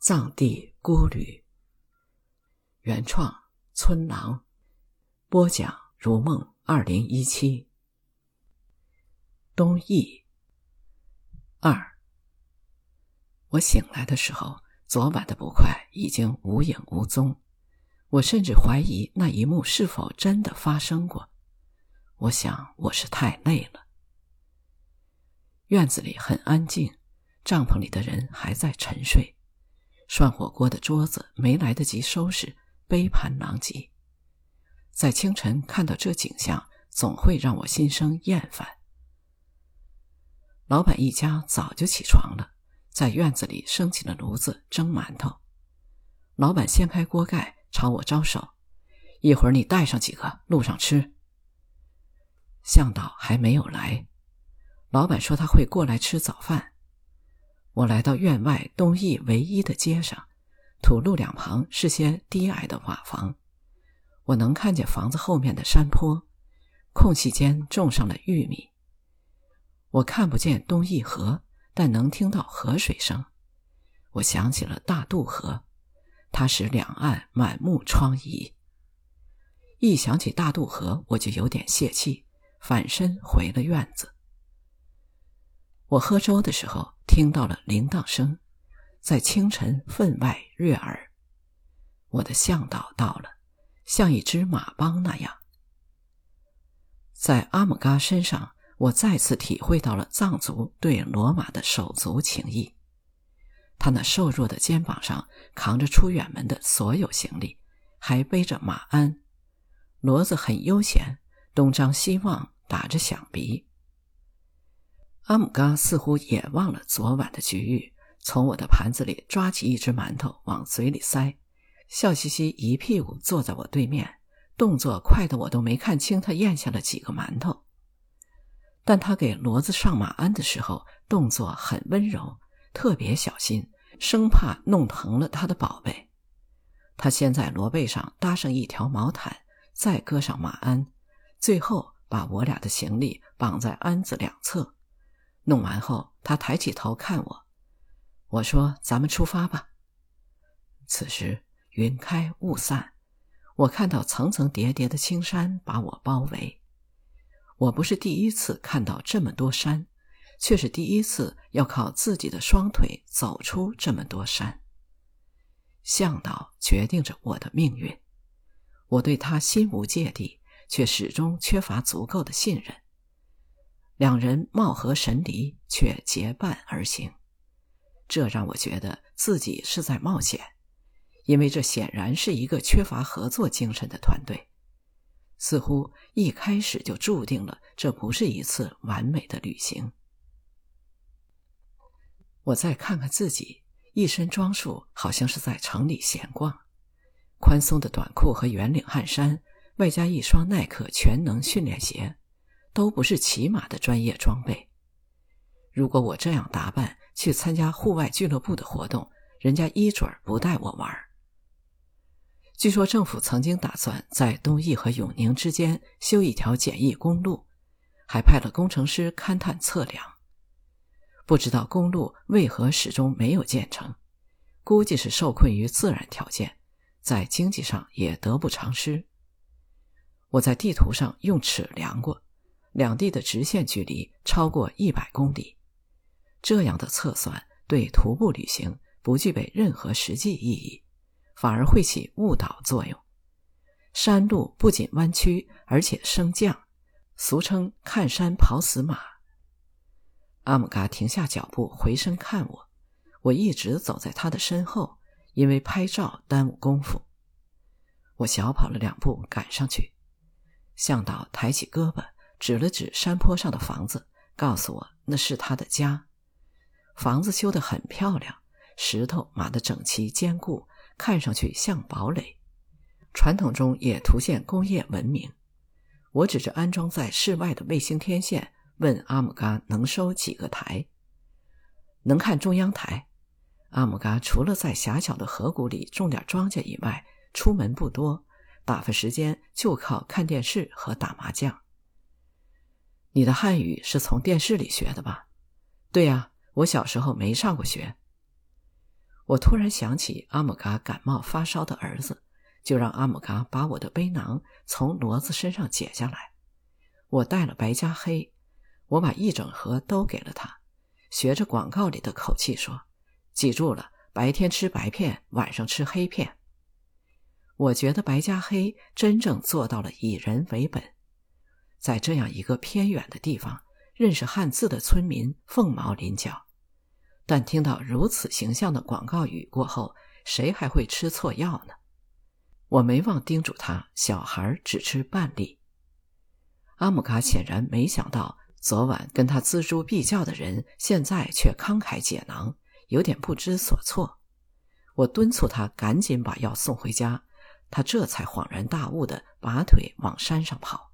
藏地孤旅，原创村郎，播讲如梦二零一七，东翼二。我醒来的时候，昨晚的不快已经无影无踪，我甚至怀疑那一幕是否真的发生过。我想我是太累了。院子里很安静，帐篷里的人还在沉睡。涮火锅的桌子没来得及收拾，杯盘狼藉。在清晨看到这景象，总会让我心生厌烦。老板一家早就起床了，在院子里升起了炉子蒸馒头。老板掀开锅盖，朝我招手：“一会儿你带上几个，路上吃。”向导还没有来，老板说他会过来吃早饭。我来到院外东翼唯一的街上，土路两旁是些低矮的瓦房，我能看见房子后面的山坡，空隙间种上了玉米。我看不见东翼河，但能听到河水声。我想起了大渡河，它使两岸满目疮痍。一想起大渡河，我就有点泄气，反身回了院子。我喝粥的时候。听到了铃铛声，在清晨分外悦耳。我的向导到了，像一只马帮那样。在阿姆嘎身上，我再次体会到了藏族对罗马的手足情谊。他那瘦弱的肩膀上扛着出远门的所有行李，还背着马鞍，骡子很悠闲，东张西望，打着响鼻。阿姆嘎似乎也忘了昨晚的局域，从我的盘子里抓起一只馒头往嘴里塞，笑嘻嘻一屁股坐在我对面，动作快的我都没看清他咽下了几个馒头。但他给骡子上马鞍的时候，动作很温柔，特别小心，生怕弄疼了他的宝贝。他先在骡背上搭上一条毛毯，再搁上马鞍，最后把我俩的行李绑在鞍子两侧。弄完后，他抬起头看我，我说：“咱们出发吧。”此时云开雾散，我看到层层叠叠的青山把我包围。我不是第一次看到这么多山，却是第一次要靠自己的双腿走出这么多山。向导决定着我的命运，我对他心无芥蒂，却始终缺乏足够的信任。两人貌合神离，却结伴而行，这让我觉得自己是在冒险，因为这显然是一个缺乏合作精神的团队，似乎一开始就注定了这不是一次完美的旅行。我再看看自己，一身装束好像是在城里闲逛，宽松的短裤和圆领汗衫，外加一双耐克全能训练鞋。都不是骑马的专业装备。如果我这样打扮去参加户外俱乐部的活动，人家一准儿不带我玩。据说政府曾经打算在东义和永宁之间修一条简易公路，还派了工程师勘探测量。不知道公路为何始终没有建成，估计是受困于自然条件，在经济上也得不偿失。我在地图上用尺量过。两地的直线距离超过一百公里，这样的测算对徒步旅行不具备任何实际意义，反而会起误导作用。山路不仅弯曲，而且升降，俗称“看山跑死马”。阿姆嘎停下脚步，回身看我，我一直走在他的身后，因为拍照耽误功夫。我小跑了两步赶上去，向导抬起胳膊。指了指山坡上的房子，告诉我那是他的家。房子修得很漂亮，石头码得整齐坚固，看上去像堡垒。传统中也凸显工业文明。我指着安装在室外的卫星天线，问阿姆嘎能收几个台？能看中央台。阿姆嘎除了在狭小的河谷里种点庄稼以外，出门不多，打发时间就靠看电视和打麻将。你的汉语是从电视里学的吧？对呀，我小时候没上过学。我突然想起阿姆嘎感冒发烧的儿子，就让阿姆嘎把我的背囊从骡子身上解下来。我带了白加黑，我把一整盒都给了他，学着广告里的口气说：“记住了，白天吃白片，晚上吃黑片。”我觉得白加黑真正做到了以人为本。在这样一个偏远的地方，认识汉字的村民凤毛麟角，但听到如此形象的广告语过后，谁还会吃错药呢？我没忘叮嘱他：小孩只吃半粒。阿姆卡显然没想到，昨晚跟他锱铢必较的人，现在却慷慨解囊，有点不知所措。我敦促他赶紧把药送回家，他这才恍然大悟的拔腿往山上跑。